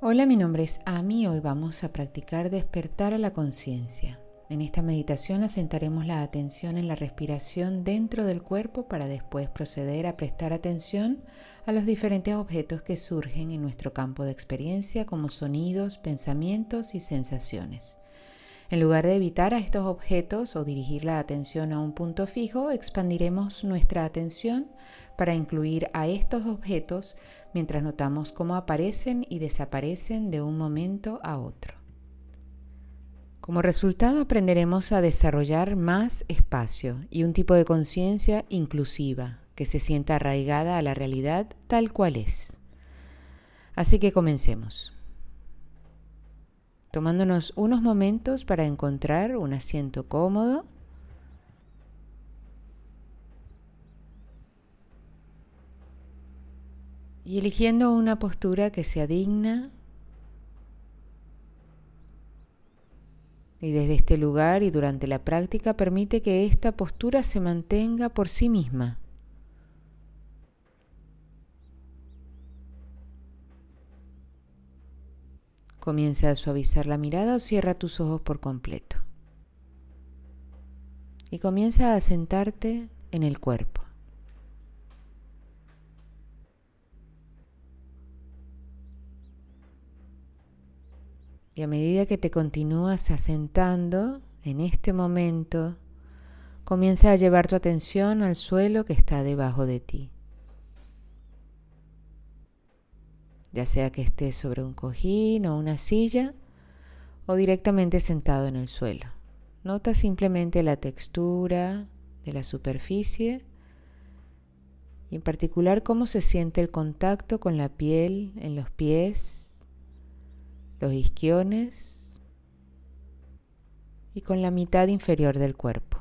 Hola, mi nombre es Ami. Hoy vamos a practicar despertar a la conciencia. En esta meditación asentaremos la atención en la respiración dentro del cuerpo para después proceder a prestar atención a los diferentes objetos que surgen en nuestro campo de experiencia como sonidos, pensamientos y sensaciones. En lugar de evitar a estos objetos o dirigir la atención a un punto fijo, expandiremos nuestra atención para incluir a estos objetos mientras notamos cómo aparecen y desaparecen de un momento a otro. Como resultado aprenderemos a desarrollar más espacio y un tipo de conciencia inclusiva que se sienta arraigada a la realidad tal cual es. Así que comencemos tomándonos unos momentos para encontrar un asiento cómodo. Y eligiendo una postura que sea digna. Y desde este lugar y durante la práctica permite que esta postura se mantenga por sí misma. Comienza a suavizar la mirada o cierra tus ojos por completo. Y comienza a sentarte en el cuerpo. Y a medida que te continúas asentando en este momento, comienza a llevar tu atención al suelo que está debajo de ti. ya sea que estés sobre un cojín o una silla o directamente sentado en el suelo. Nota simplemente la textura de la superficie y en particular cómo se siente el contacto con la piel en los pies, los isquiones y con la mitad inferior del cuerpo.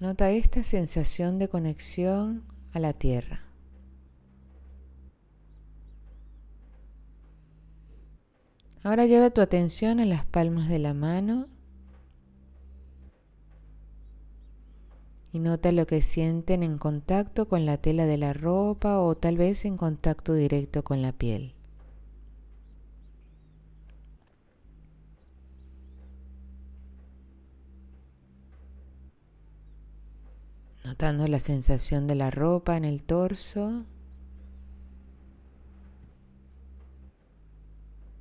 Nota esta sensación de conexión a la tierra. Ahora lleva tu atención a las palmas de la mano y nota lo que sienten en contacto con la tela de la ropa o tal vez en contacto directo con la piel. notando la sensación de la ropa en el torso,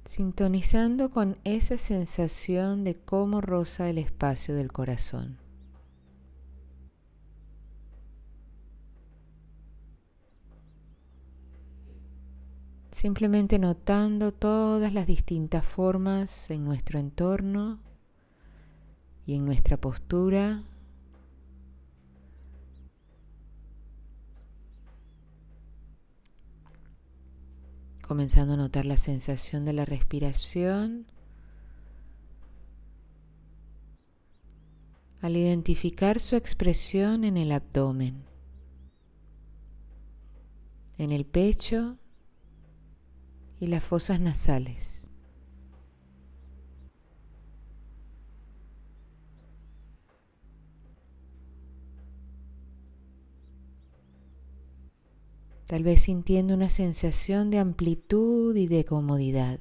sintonizando con esa sensación de cómo roza el espacio del corazón. Simplemente notando todas las distintas formas en nuestro entorno y en nuestra postura comenzando a notar la sensación de la respiración. Al identificar su expresión en el abdomen, en el pecho y las fosas nasales. Tal vez sintiendo una sensación de amplitud y de comodidad.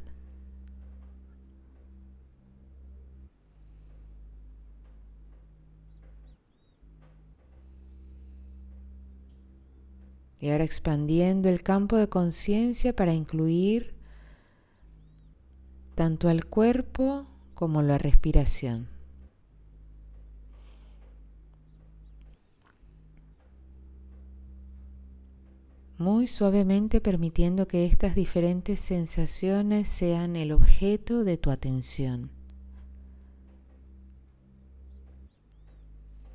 Y ahora expandiendo el campo de conciencia para incluir tanto al cuerpo como la respiración. Muy suavemente permitiendo que estas diferentes sensaciones sean el objeto de tu atención,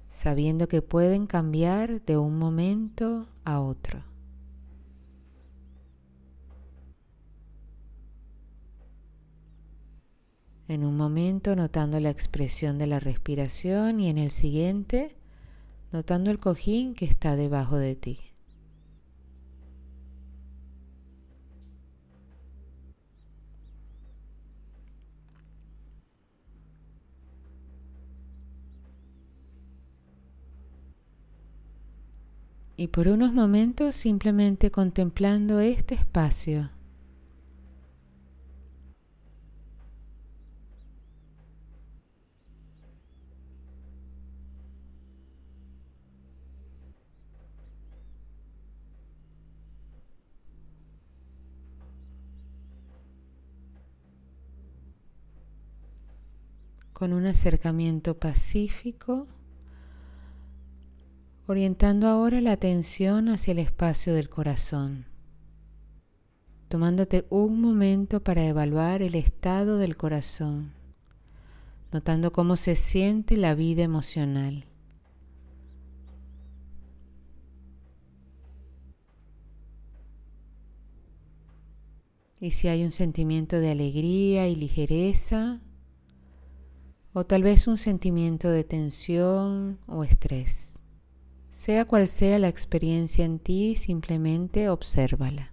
sabiendo que pueden cambiar de un momento a otro. En un momento notando la expresión de la respiración y en el siguiente notando el cojín que está debajo de ti. Y por unos momentos simplemente contemplando este espacio. Con un acercamiento pacífico, orientando ahora la atención hacia el espacio del corazón, tomándote un momento para evaluar el estado del corazón, notando cómo se siente la vida emocional. Y si hay un sentimiento de alegría y ligereza, o tal vez un sentimiento de tensión o estrés. Sea cual sea la experiencia en ti, simplemente obsérvala.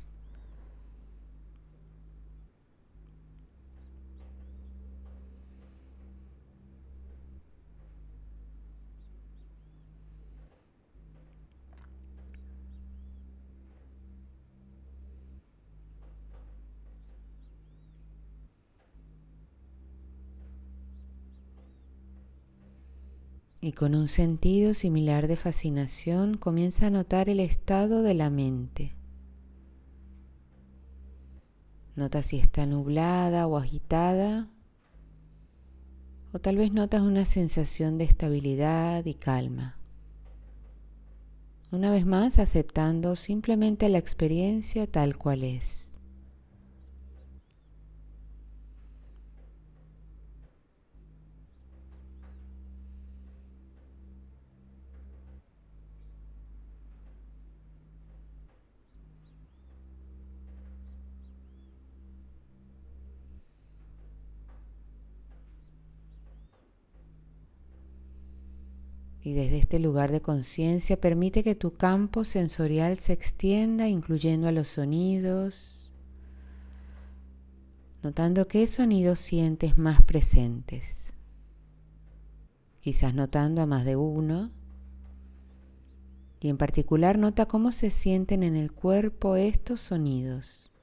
Y con un sentido similar de fascinación comienza a notar el estado de la mente. Nota si está nublada o agitada, o tal vez notas una sensación de estabilidad y calma. Una vez más, aceptando simplemente la experiencia tal cual es. Y desde este lugar de conciencia permite que tu campo sensorial se extienda incluyendo a los sonidos, notando qué sonidos sientes más presentes. Quizás notando a más de uno. Y en particular nota cómo se sienten en el cuerpo estos sonidos.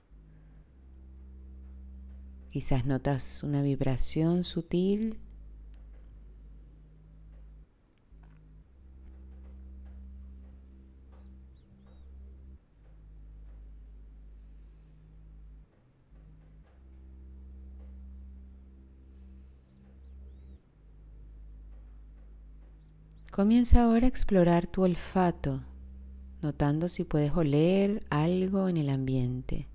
Quizás notas una vibración sutil Comienza ahora a explorar tu olfato, notando si puedes oler algo en el ambiente.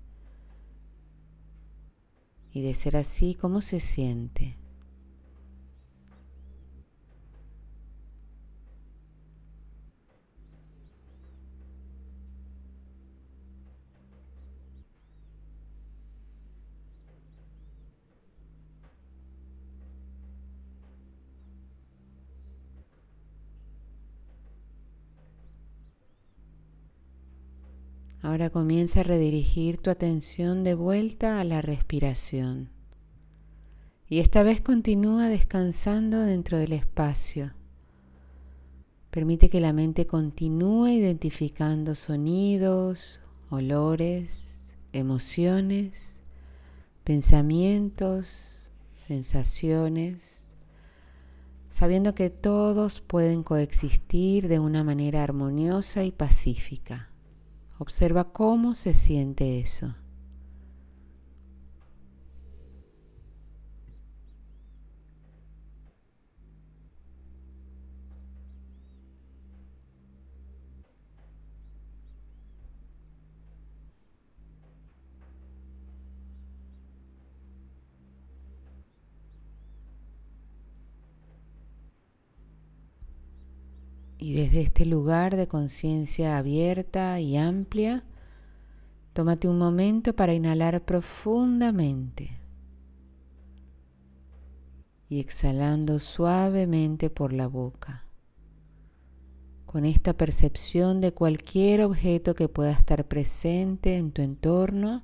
Y de ser así, ¿cómo se siente? Ahora comienza a redirigir tu atención de vuelta a la respiración. Y esta vez continúa descansando dentro del espacio. Permite que la mente continúe identificando sonidos, olores, emociones, pensamientos, sensaciones, sabiendo que todos pueden coexistir de una manera armoniosa y pacífica. Observa cómo se siente eso. Y desde este lugar de conciencia abierta y amplia, tómate un momento para inhalar profundamente y exhalando suavemente por la boca. Con esta percepción de cualquier objeto que pueda estar presente en tu entorno,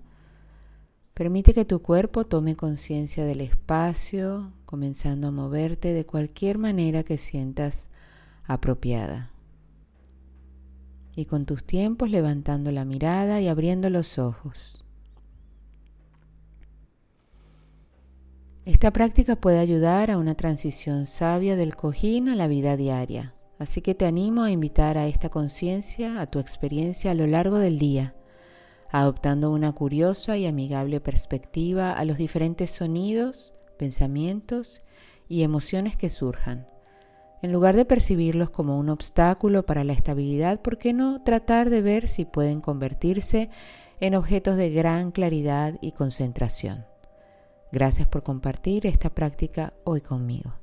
permite que tu cuerpo tome conciencia del espacio, comenzando a moverte de cualquier manera que sientas apropiada. y con tus tiempos levantando la mirada y abriendo los ojos. Esta práctica puede ayudar a una transición sabia del cojín a la vida diaria, así que te animo a invitar a esta conciencia a tu experiencia a lo largo del día, adoptando una curiosa y amigable perspectiva a los diferentes sonidos, pensamientos y emociones que surjan. En lugar de percibirlos como un obstáculo para la estabilidad, ¿por qué no tratar de ver si pueden convertirse en objetos de gran claridad y concentración? Gracias por compartir esta práctica hoy conmigo.